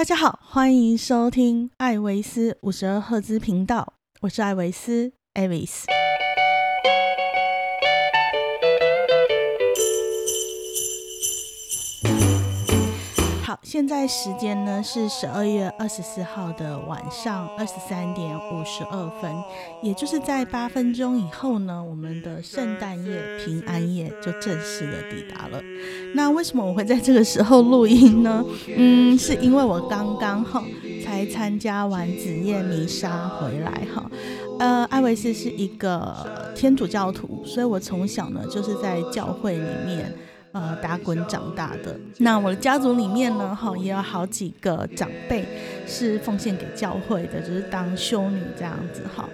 大家好，欢迎收听艾维斯五十二赫兹频道，我是艾维斯 （Avis）。现在时间呢是十二月二十四号的晚上二十三点五十二分，也就是在八分钟以后呢，我们的圣诞夜、平安夜就正式的抵达了。那为什么我会在这个时候录音呢？嗯，是因为我刚刚哈才参加完子夜弥撒回来哈。呃，艾维斯是一个天主教徒，所以我从小呢就是在教会里面。呃，打滚长大的那我的家族里面呢，哈，也有好几个长辈是奉献给教会的，就是当修女这样子，哈。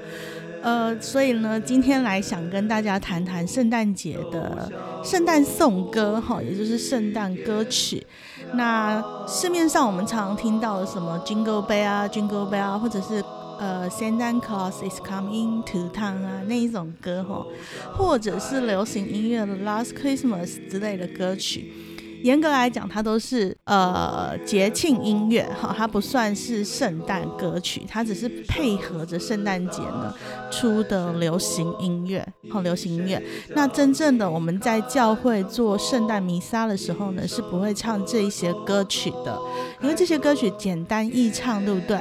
呃，所以呢，今天来想跟大家谈谈圣诞节的圣诞颂歌，哈，也就是圣诞歌曲。那市面上我们常常听到的什么 Jingle Bell 啊，Jingle Bell 啊，或者是。呃，Santa Claus is coming to town 啊，那一种歌吼，或者是流行音乐的 Last Christmas 之类的歌曲。严格来讲，它都是呃节庆音乐哈，它不算是圣诞歌曲，它只是配合着圣诞节呢出的流行音乐，好流行音乐。那真正的我们在教会做圣诞弥撒的时候呢，是不会唱这一些歌曲的，因为这些歌曲简单易唱，对不对？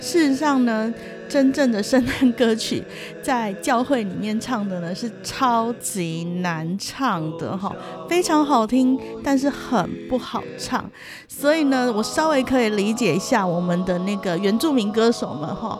事实上呢。真正的圣诞歌曲，在教会里面唱的呢是超级难唱的哈，非常好听，但是很不好唱。所以呢，我稍微可以理解一下我们的那个原住民歌手们哈，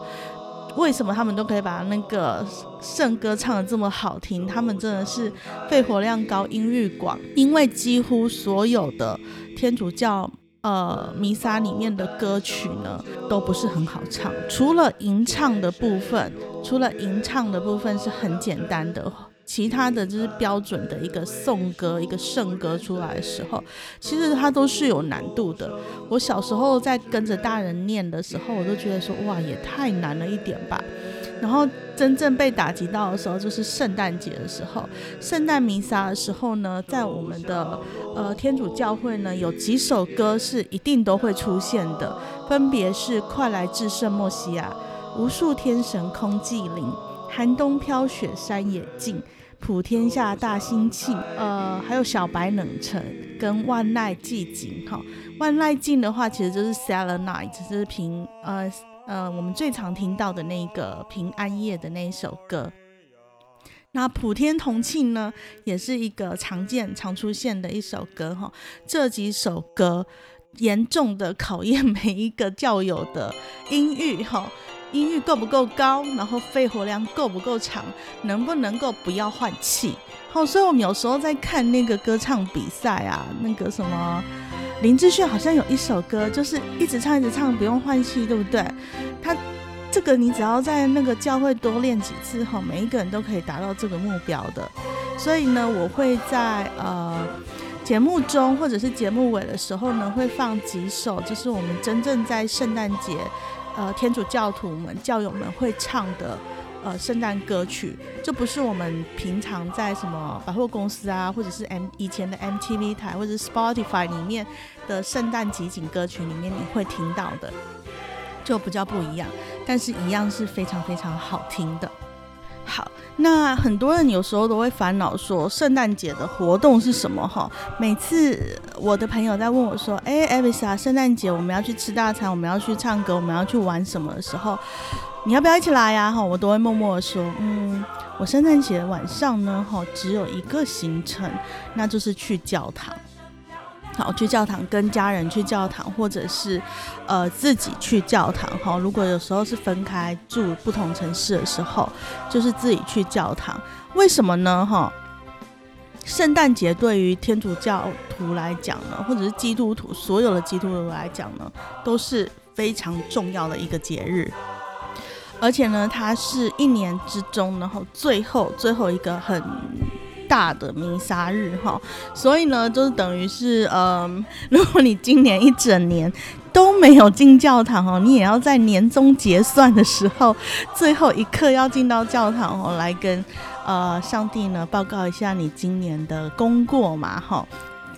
为什么他们都可以把那个圣歌唱的这么好听？他们真的是肺活量高、音域广，因为几乎所有的天主教。呃，弥撒里面的歌曲呢，都不是很好唱，除了吟唱的部分，除了吟唱的部分是很简单的，其他的就是标准的一个颂歌、一个圣歌出来的时候，其实它都是有难度的。我小时候在跟着大人念的时候，我都觉得说，哇，也太难了一点吧。然后真正被打击到的时候，就是圣诞节的时候，圣诞弥撒的时候呢，在我们的呃天主教会呢，有几首歌是一定都会出现的，分别是《快来至圣莫西亚》、《无数天神空寂灵》、《寒冬飘雪山野静》、《普天下大兴庆》、呃，还有《小白冷城》跟《万籁寂静》哈，《万籁静》的话，其实就是 Silent Night，就是平呃。呃，我们最常听到的那个平安夜的那一首歌，那普天同庆呢，也是一个常见、常出现的一首歌哈。这几首歌严重的考验每一个教友的音域哈，音域够不够高，然后肺活量够不够长，能不能够不要换气。好，所以我们有时候在看那个歌唱比赛啊，那个什么。林志炫好像有一首歌，就是一直唱一直唱，不用换气，对不对？他这个你只要在那个教会多练几次哈，每一个人都可以达到这个目标的。所以呢，我会在呃节目中或者是节目尾的时候呢，会放几首，就是我们真正在圣诞节，呃天主教徒们教友们会唱的。呃，圣诞歌曲，就不是我们平常在什么百货公司啊，或者是 M 以前的 MTV 台或者 Spotify 里面的圣诞集锦歌曲里面你会听到的，就比较不一样，但是一样是非常非常好听的。好，那很多人有时候都会烦恼说，圣诞节的活动是什么？哈，每次我的朋友在问我说，哎，艾维莎，圣诞节我们要去吃大餐，我们要去唱歌，我们要去玩什么的时候，你要不要一起来呀？哈，我都会默默的说，嗯，我圣诞节晚上呢，哈，只有一个行程，那就是去教堂。好，去教堂跟家人去教堂，或者是，呃，自己去教堂。哈，如果有时候是分开住不同城市的时候，就是自己去教堂。为什么呢？哈，圣诞节对于天主教徒来讲呢，或者是基督徒所有的基督徒来讲呢，都是非常重要的一个节日。而且呢，它是一年之中，然后最后最后一个很。大的弥撒日哈，所以呢，就是等于是，嗯，如果你今年一整年都没有进教堂哦，你也要在年终结算的时候，最后一刻要进到教堂哦，来跟呃上帝呢报告一下你今年的功过嘛哈。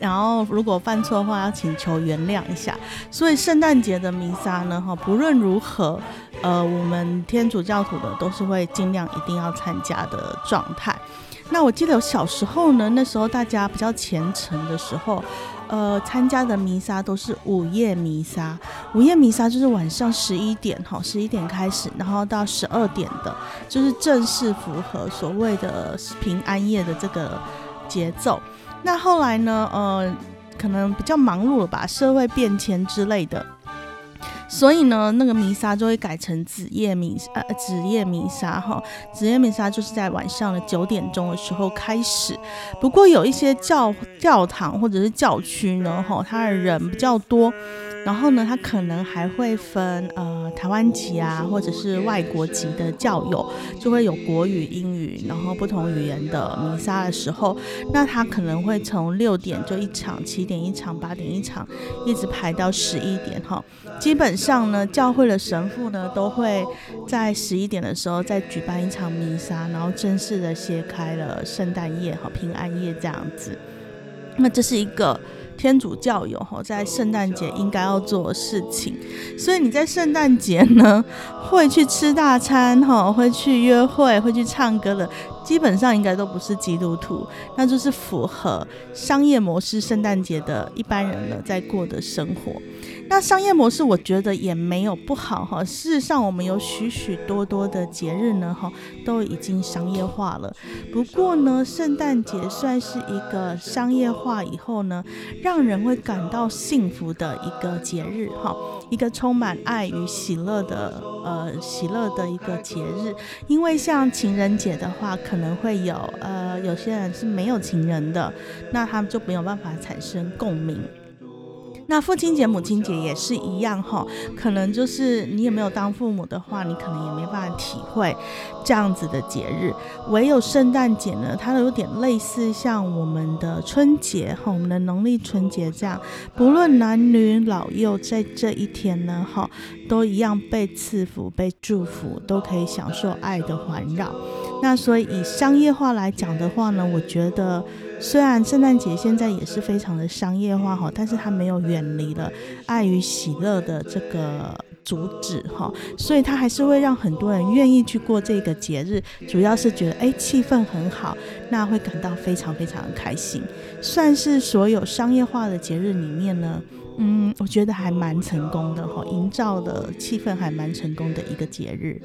然后如果犯错的话，要请求原谅一下。所以圣诞节的弥撒呢，哈，不论如何，呃，我们天主教徒的都是会尽量一定要参加的状态。那我记得小时候呢，那时候大家比较虔诚的时候，呃，参加的弥撒都是午夜弥撒。午夜弥撒就是晚上十一点，哈，十一点开始，然后到十二点的，就是正式符合所谓的平安夜的这个节奏。那后来呢，呃，可能比较忙碌了吧，社会变迁之类的。所以呢，那个弥撒就会改成子夜弥呃子夜弥撒哈，子夜弥撒就是在晚上的九点钟的时候开始。不过有一些教教堂或者是教区呢，哈，它的人比较多。然后呢，他可能还会分呃台湾籍啊，或者是外国籍的教友，就会有国语、英语，然后不同语言的弥撒的时候，那他可能会从六点就一场，七点一场，八点一场，一直排到十一点哈。基本上呢，教会的神父呢都会在十一点的时候再举办一场弥撒，然后正式的揭开了圣诞夜和平安夜这样子。那这是一个。天主教友哈，在圣诞节应该要做的事情，所以你在圣诞节呢，会去吃大餐哈，会去约会，会去唱歌的。基本上应该都不是基督徒，那就是符合商业模式圣诞节的一般人呢在过的生活。那商业模式我觉得也没有不好哈。事实上，我们有许许多多的节日呢哈，都已经商业化了。不过呢，圣诞节算是一个商业化以后呢，让人会感到幸福的一个节日哈，一个充满爱与喜乐的呃喜乐的一个节日。因为像情人节的话，可可能会有呃，有些人是没有情人的，那他们就没有办法产生共鸣。那父亲节、母亲节也是一样哈，可能就是你也没有当父母的话，你可能也没办法体会这样子的节日。唯有圣诞节呢，它有点类似像我们的春节哈，我们的农历春节这样，不论男女老幼，在这一天呢哈，都一样被赐福、被祝福，都可以享受爱的环绕。那所以以商业化来讲的话呢，我觉得。虽然圣诞节现在也是非常的商业化哈，但是它没有远离了爱与喜乐的这个主旨哈，所以它还是会让很多人愿意去过这个节日，主要是觉得哎气氛很好，那会感到非常非常的开心，算是所有商业化的节日里面呢，嗯，我觉得还蛮成功的哈，营造的气氛还蛮成功的一个节日。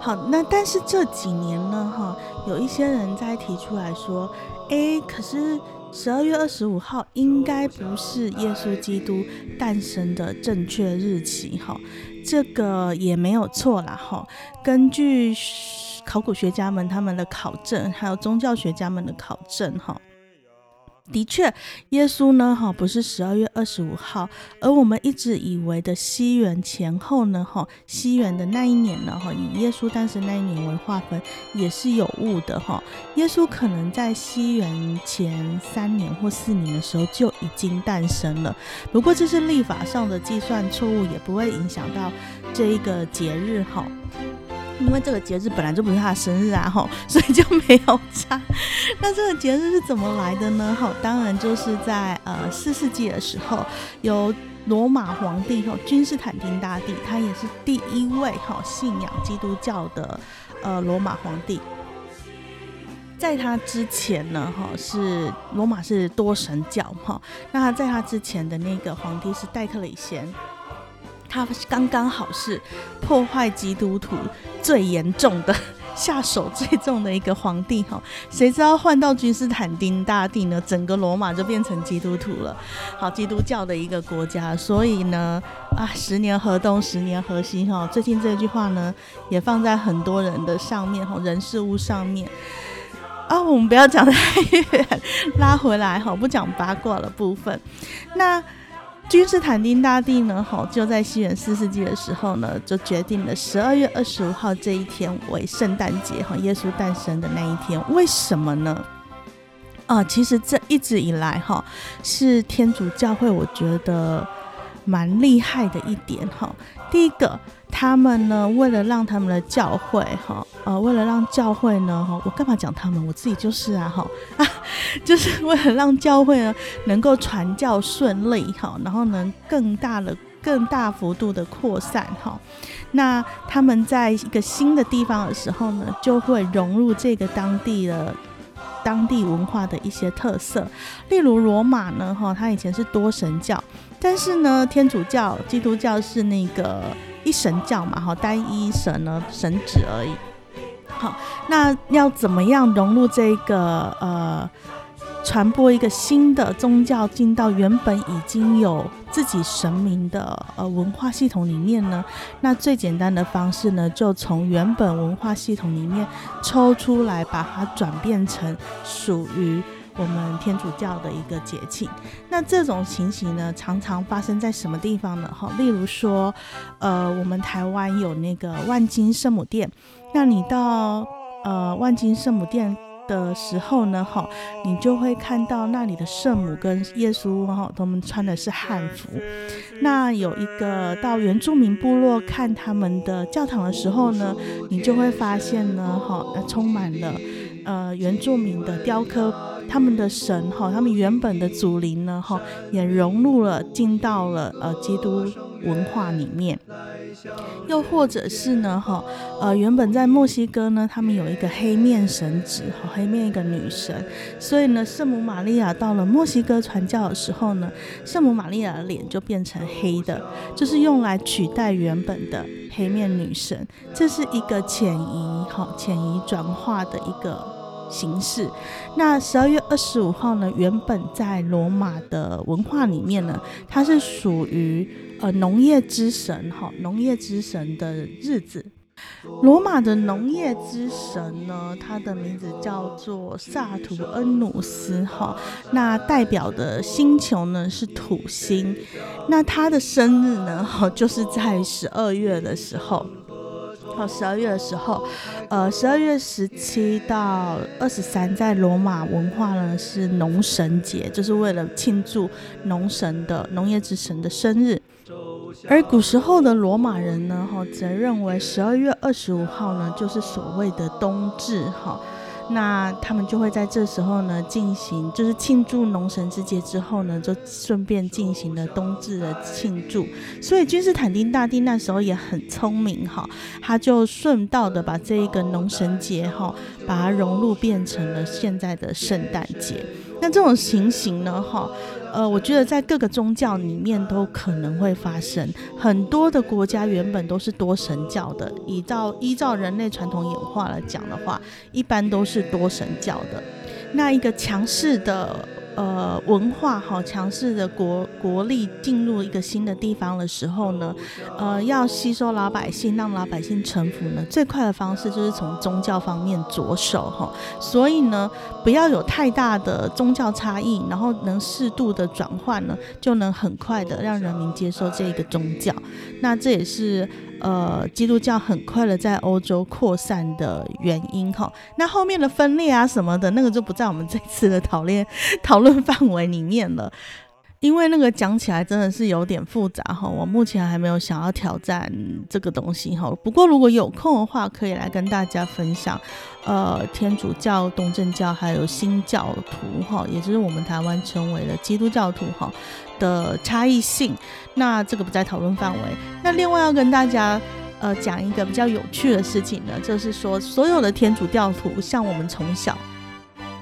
好，那但是这几年呢，哈，有一些人在提出来说，哎，可是十二月二十五号应该不是耶稣基督诞生的正确日期，哈，这个也没有错啦，哈，根据考古学家们他们的考证，还有宗教学家们的考证，哈。的确，耶稣呢，哈，不是十二月二十五号，而我们一直以为的西元前后呢，哈，西元的那一年呢，哈，以耶稣诞生那一年为划分，也是有误的，哈。耶稣可能在西元前三年或四年的时候就已经诞生了，不过这是历法上的计算错误，也不会影响到这一个节日，哈。因为这个节日本来就不是他的生日啊，吼，所以就没有差。那这个节日是怎么来的呢？吼，当然就是在呃四世纪的时候，由罗马皇帝吼君士坦丁大帝，他也是第一位哈信仰基督教的呃罗马皇帝。在他之前呢，哈是罗马是多神教哈，那他在他之前的那个皇帝是戴克里先。他刚刚好是破坏基督徒最严重的下手最重的一个皇帝哈，谁知道换到君士坦丁大帝呢？整个罗马就变成基督徒了，好基督教的一个国家。所以呢，啊，十年河东，十年河西哈。最近这句话呢，也放在很多人的上面哈，人事物上面。啊，我们不要讲太远，拉回来哈，不讲八卦的部分。那。君士坦丁大帝呢，吼，就在西元四世纪的时候呢，就决定了十二月二十五号这一天为圣诞节，哈，耶稣诞生的那一天。为什么呢？啊，其实这一直以来，哈，是天主教会我觉得蛮厉害的一点，哈。第一个。他们呢，为了让他们的教会哈，呃，为了让教会呢，哈，我干嘛讲他们？我自己就是啊，哈啊，就是为了让教会呢能够传教顺利哈，然后能更大的、更大幅度的扩散哈。那他们在一个新的地方的时候呢，就会融入这个当地的。当地文化的一些特色，例如罗马呢，哈，它以前是多神教，但是呢，天主教、基督教是那个一神教嘛，哈，单一神呢，神旨而已。好，那要怎么样融入这个呃？传播一个新的宗教进到原本已经有自己神明的呃文化系统里面呢？那最简单的方式呢，就从原本文化系统里面抽出来，把它转变成属于我们天主教的一个节庆。这种情形呢，常常发生在什么地方呢？哈，例如说，呃，我们台湾有那个万金圣母殿，那你到呃万金圣母殿。的时候呢，哈，你就会看到那里的圣母跟耶稣哈，他们穿的是汉服。那有一个到原住民部落看他们的教堂的时候呢，你就会发现呢，哈，充满了呃原住民的雕刻，他们的神哈，他们原本的祖灵呢，哈，也融入了进到了呃基督文化里面。又或者是呢，哈，呃，原本在墨西哥呢，他们有一个黑面神祇，哈，黑面一个女神，所以呢，圣母玛利亚到了墨西哥传教的时候呢，圣母玛利亚的脸就变成黑的，就是用来取代原本的黑面女神，这是一个潜移，哈，潜移转化的一个。形式，那十二月二十五号呢？原本在罗马的文化里面呢，它是属于呃农业之神哈，农业之神的日子。罗马的农业之神呢，他的名字叫做萨图恩努斯哈，那代表的星球呢是土星，那他的生日呢，哈，就是在十二月的时候。好，十二月的时候，呃，十二月十七到二十三，在罗马文化呢是农神节，就是为了庆祝农神的农业之神的生日。而古时候的罗马人呢，哈，则认为十二月二十五号呢，就是所谓的冬至，哈。那他们就会在这时候呢进行，就是庆祝农神之节之后呢，就顺便进行了冬至的庆祝。所以君士坦丁大帝那时候也很聪明哈，他就顺道的把这一个农神节哈，把它融入变成了现在的圣诞节。那这种情形呢哈。呃，我觉得在各个宗教里面都可能会发生。很多的国家原本都是多神教的，依照依照人类传统演化来讲的话，一般都是多神教的。那一个强势的。呃，文化好强势的国国力进入一个新的地方的时候呢，呃，要吸收老百姓，让老百姓臣服呢，最快的方式就是从宗教方面着手哈。所以呢，不要有太大的宗教差异，然后能适度的转换呢，就能很快的让人民接受这个宗教。那这也是。呃，基督教很快的在欧洲扩散的原因哈，那后面的分裂啊什么的，那个就不在我们这次的讨论讨论范围里面了，因为那个讲起来真的是有点复杂哈，我目前还没有想要挑战这个东西哈。不过如果有空的话，可以来跟大家分享，呃，天主教、东正教还有新教徒哈，也就是我们台湾称为的基督教徒哈。的差异性，那这个不在讨论范围。那另外要跟大家呃讲一个比较有趣的事情呢，就是说所有的天主教徒，像我们从小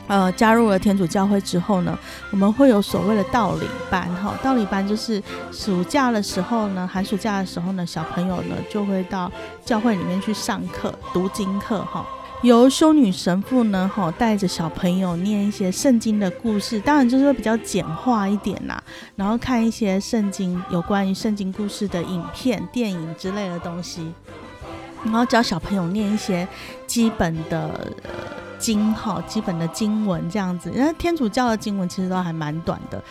呃加入了天主教会之后呢，我们会有所谓的道理班哈。道理班就是暑假的时候呢，寒暑假的时候呢，小朋友呢就会到教会里面去上课读经课哈。由修女神父呢，哈，带着小朋友念一些圣经的故事，当然就是会比较简化一点啦。然后看一些圣经有关于圣经故事的影片、电影之类的东西，然后教小朋友念一些基本的。经哈，基本的经文这样子，因为天主教的经文其实都还蛮短的，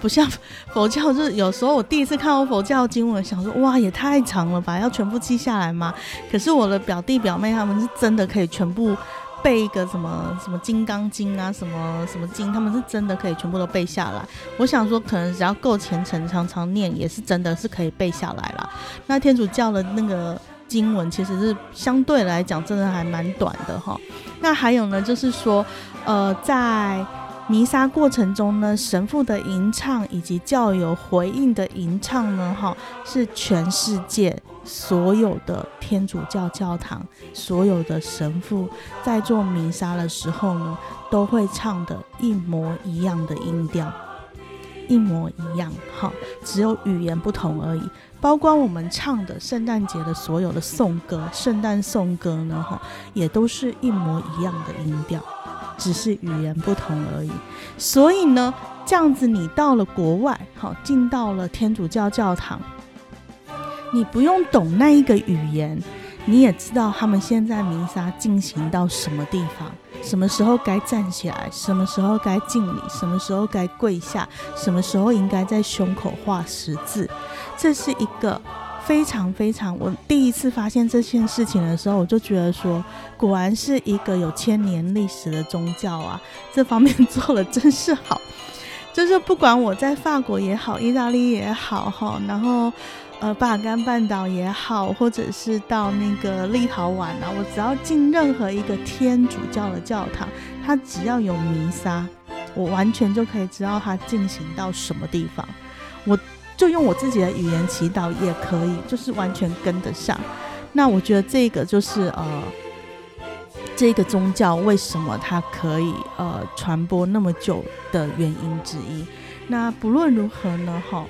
不像佛教，就是有时候我第一次看到佛教经文，想说哇，也太长了吧，要全部记下来吗？可是我的表弟表妹他们是真的可以全部背一个什么什么金刚经啊，什么什么经，他们是真的可以全部都背下来。我想说，可能只要够虔诚，常常念，也是真的是可以背下来了。那天主教的那个。经文其实是相对来讲真的还蛮短的哈。那还有呢，就是说，呃，在弥撒过程中呢，神父的吟唱以及教友回应的吟唱呢，哈，是全世界所有的天主教教堂所有的神父在做弥撒的时候呢，都会唱的一模一样的音调。一模一样，哈，只有语言不同而已。包括我们唱的圣诞节的所有的颂歌、圣诞颂歌呢，哈，也都是一模一样的音调，只是语言不同而已。所以呢，这样子你到了国外，好，进到了天主教教堂，你不用懂那一个语言，你也知道他们现在弥撒进行到什么地方。什么时候该站起来？什么时候该敬礼？什么时候该跪下？什么时候应该在胸口画十字？这是一个非常非常……我第一次发现这件事情的时候，我就觉得说，果然是一个有千年历史的宗教啊！这方面做的真是好。就是不管我在法国也好，意大利也好，哈，然后。呃，巴尔干半岛也好，或者是到那个立陶宛啊，我只要进任何一个天主教的教堂，它只要有弥撒，我完全就可以知道它进行到什么地方。我就用我自己的语言祈祷也可以，就是完全跟得上。那我觉得这个就是呃，这个宗教为什么它可以呃传播那么久的原因之一。那不论如何呢，哈，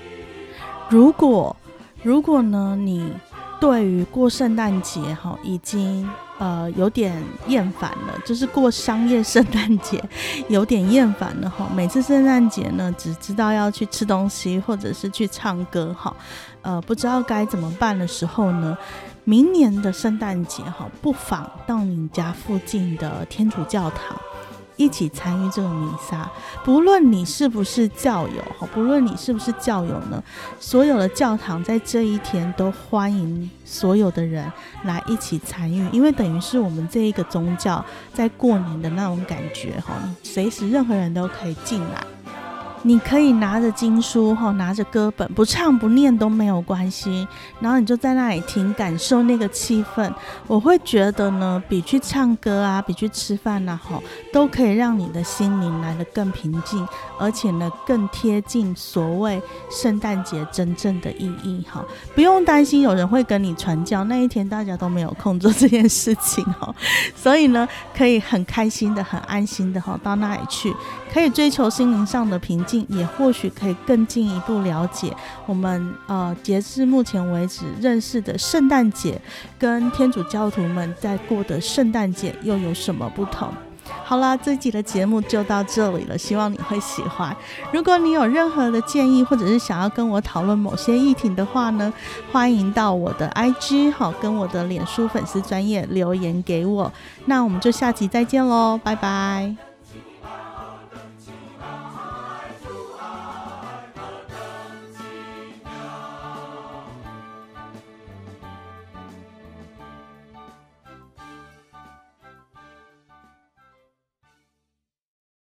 如果如果呢，你对于过圣诞节哈已经呃有点厌烦了，就是过商业圣诞节 有点厌烦了哈。每次圣诞节呢，只知道要去吃东西或者是去唱歌哈，呃，不知道该怎么办的时候呢，明年的圣诞节哈，不妨到你家附近的天主教堂。一起参与这个弥撒，不论你是不是教友哈，不论你是不是教友呢，所有的教堂在这一天都欢迎所有的人来一起参与，因为等于是我们这一个宗教在过年的那种感觉哈，随时任何人都可以进来。你可以拿着经书哈，拿着歌本，不唱不念都没有关系。然后你就在那里听，感受那个气氛。我会觉得呢，比去唱歌啊，比去吃饭呐，哈，都可以让你的心灵来得更平静，而且呢，更贴近所谓圣诞节真正的意义哈。不用担心有人会跟你传教，那一天大家都没有空做这件事情哈。所以呢，可以很开心的、很安心的哈，到那里去，可以追求心灵上的平静。也或许可以更进一步了解我们呃，截至目前为止认识的圣诞节，跟天主教徒们在过的圣诞节又有什么不同？好啦，这集的节目就到这里了，希望你会喜欢。如果你有任何的建议，或者是想要跟我讨论某些议题的话呢，欢迎到我的 IG 好，跟我的脸书粉丝专业留言给我。那我们就下集再见喽，拜拜。